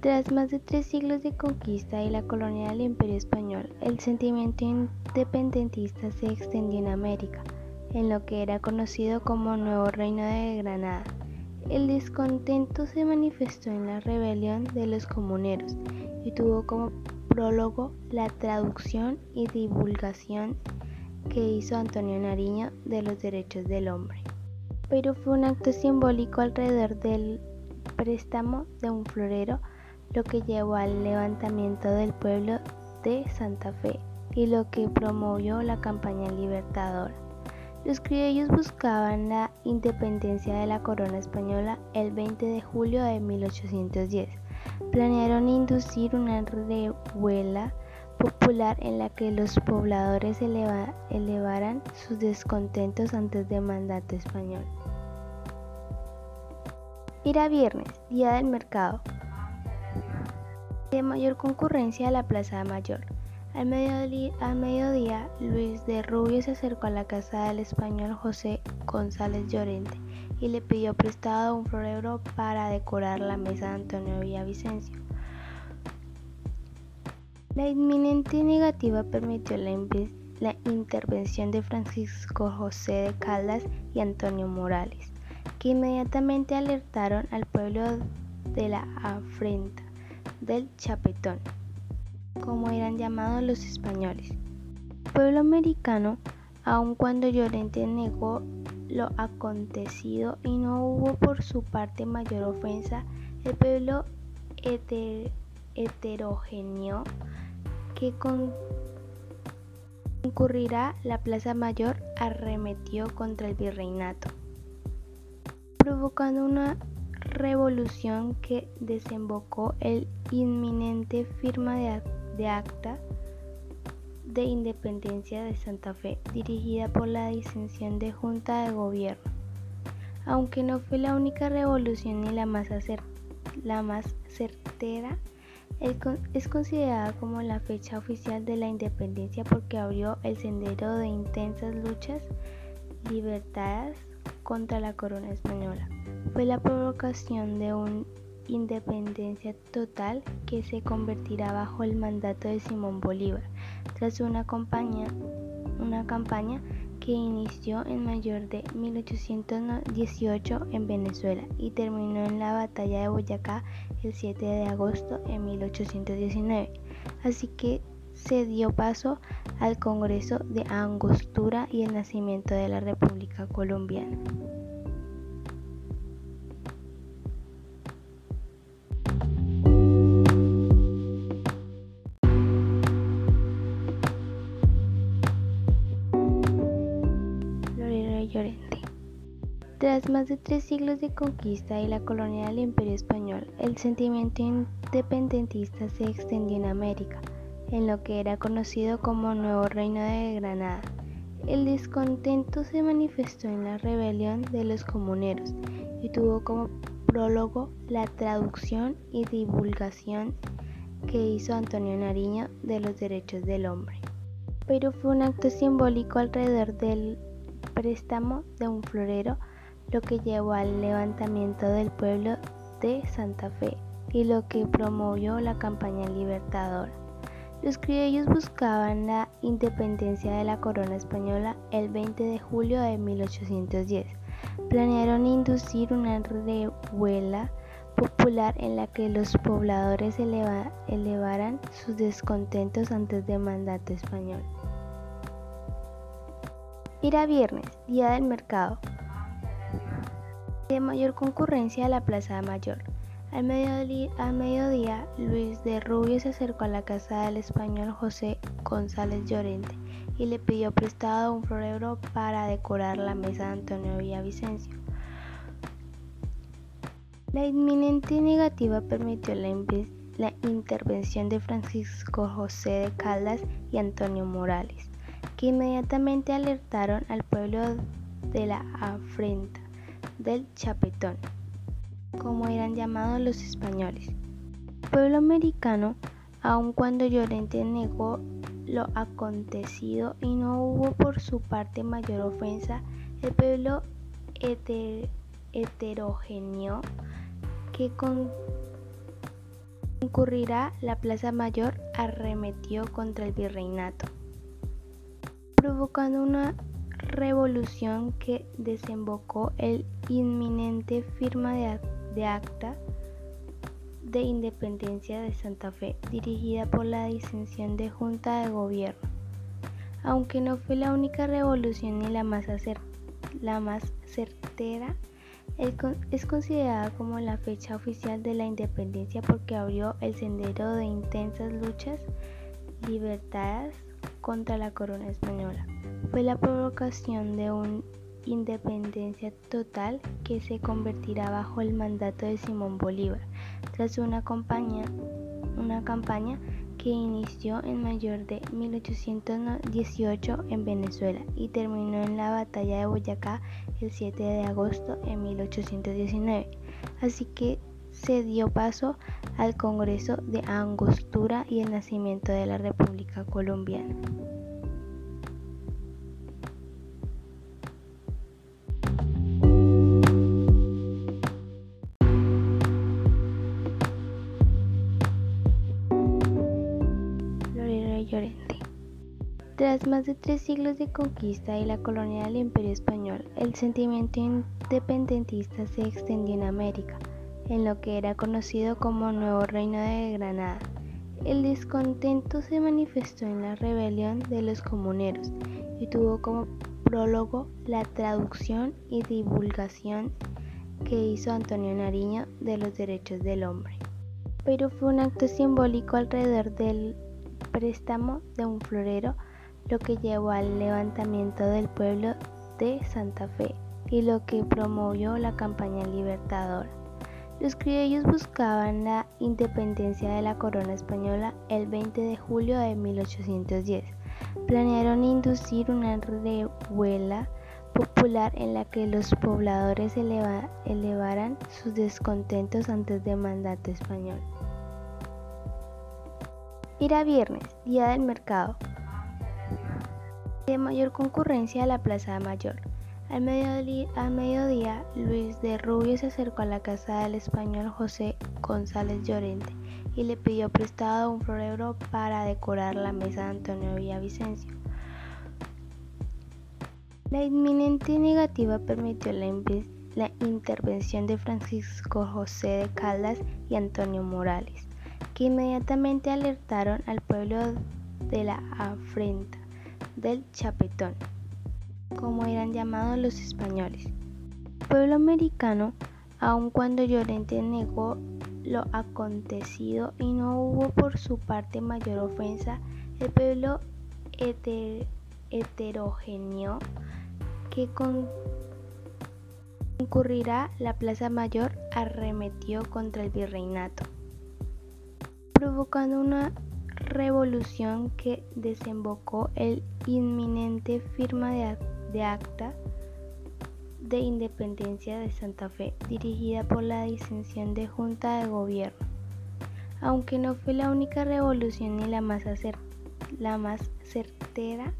Tras más de tres siglos de conquista y la colonia del Imperio Español, el sentimiento independentista se extendió en América, en lo que era conocido como Nuevo Reino de Granada. El descontento se manifestó en la rebelión de los comuneros y tuvo como prólogo la traducción y divulgación que hizo Antonio Nariño de los derechos del hombre. Pero fue un acto simbólico alrededor del préstamo de un florero lo que llevó al levantamiento del pueblo de Santa Fe y lo que promovió la campaña libertadora. Los criollos buscaban la independencia de la corona española el 20 de julio de 1810. Planearon inducir una revuela popular en la que los pobladores elevaran sus descontentos antes del mandato español. Era viernes, día del mercado de mayor concurrencia a la Plaza Mayor. Al mediodía, Luis de Rubio se acercó a la casa del español José González Llorente y le pidió prestado un florero para decorar la mesa de Antonio Villavicencio. La inminente negativa permitió la, la intervención de Francisco José de Caldas y Antonio Morales, que inmediatamente alertaron al pueblo de la afrenta del Chapetón, como eran llamados los españoles. El pueblo americano, aun cuando Llorente negó lo acontecido y no hubo por su parte mayor ofensa, el pueblo heterogéneo que concurrirá la Plaza Mayor arremetió contra el virreinato, provocando una revolución que desembocó el inminente firma de, acta de independencia de Santa Fe, dirigida por la disensión de Junta de Gobierno. Aunque no fue la única revolución ni la más, la más certera, es considerada como la fecha oficial de la independencia porque abrió el sendero de intensas luchas libertadas contra la corona española. Fue la provocación de una independencia total que se convertirá bajo el mandato de Simón Bolívar, tras una campaña, una campaña que inició en mayo de 1818 en Venezuela y terminó en la batalla de Boyacá el 7 de agosto de 1819. Así que se dio paso al Congreso de Angostura y el nacimiento de la República Colombiana. Llorente. Tras más de tres siglos de conquista y la colonia del Imperio Español, el sentimiento independentista se extendió en América en lo que era conocido como Nuevo Reino de Granada. El descontento se manifestó en la rebelión de los comuneros y tuvo como prólogo la traducción y divulgación que hizo Antonio Nariño de los derechos del hombre. Pero fue un acto simbólico alrededor del préstamo de un florero lo que llevó al levantamiento del pueblo de Santa Fe y lo que promovió la campaña libertadora. Los criollos buscaban la independencia de la corona española el 20 de julio de 1810. Planearon inducir una revuela popular en la que los pobladores elevaran sus descontentos antes del mandato español. Era viernes, día del mercado. De mayor concurrencia a la Plaza Mayor. Al mediodía, Luis de Rubio se acercó a la casa del español José González Llorente y le pidió prestado un florero para decorar la mesa de Antonio Villavicencio. La inminente negativa permitió la, la intervención de Francisco José de Caldas y Antonio Morales, que inmediatamente alertaron al pueblo de la afrenta del Chapetón como eran llamados los españoles. El pueblo americano, aun cuando Llorente negó lo acontecido y no hubo por su parte mayor ofensa, el pueblo heterogéneo que concurrirá la Plaza Mayor arremetió contra el virreinato, provocando una revolución que desembocó el inminente firma de, de acta de Independencia de Santa Fe, dirigida por la disensión de Junta de Gobierno. Aunque no fue la única revolución ni la más, la más certera, es considerada como la fecha oficial de la independencia porque abrió el sendero de intensas luchas libertadas contra la corona española. Fue la provocación de una independencia total que se convertirá bajo el mandato de Simón Bolívar tras una campaña, una campaña que inició en mayo de 1818 en Venezuela y terminó en la batalla de Boyacá el 7 de agosto de 1819. Así que se dio paso al Congreso de Angostura y el nacimiento de la República Colombiana. Tras más de tres siglos de conquista y la colonia del Imperio Español, el sentimiento independentista se extendió en América, en lo que era conocido como Nuevo Reino de Granada. El descontento se manifestó en la rebelión de los comuneros y tuvo como prólogo la traducción y divulgación que hizo Antonio Nariño de los derechos del hombre. Pero fue un acto simbólico alrededor del préstamo de un florero lo que llevó al levantamiento del pueblo de Santa Fe y lo que promovió la campaña libertadora. Los criollos buscaban la independencia de la corona española el 20 de julio de 1810. Planearon inducir una revuela popular en la que los pobladores elevaran sus descontentos antes del mandato español. Era viernes, día del mercado de mayor concurrencia a la Plaza Mayor. Al mediodía, Luis de Rubio se acercó a la casa del español José González Llorente y le pidió prestado un florero para decorar la mesa de Antonio Villavicencio. La inminente negativa permitió la, la intervención de Francisco José de Caldas y Antonio Morales, que inmediatamente alertaron al pueblo de la afrenta del Chapetón, como eran llamados los españoles. El pueblo americano, aun cuando Llorente negó lo acontecido y no hubo por su parte mayor ofensa, el pueblo heterogéneo que concurrirá la Plaza Mayor arremetió contra el virreinato, provocando una revolución que desembocó el inminente firma de, acta de independencia de Santa Fe, dirigida por la disensión de Junta de Gobierno. Aunque no fue la única revolución ni la más, la más certera,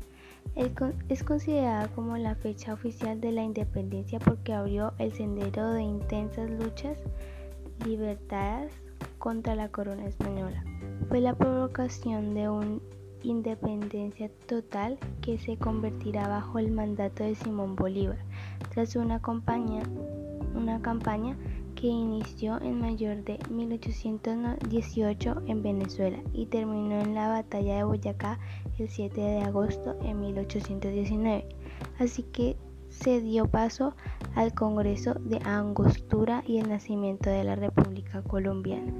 es considerada como la fecha oficial de la independencia porque abrió el sendero de intensas luchas libertadas contra la corona española. Fue la provocación de una independencia total que se convertirá bajo el mandato de Simón Bolívar tras una campaña, que inició en mayo de 1818 en Venezuela y terminó en la batalla de Boyacá el 7 de agosto de 1819. Así que se dio paso al Congreso de Angostura y el nacimiento de la República Colombiana.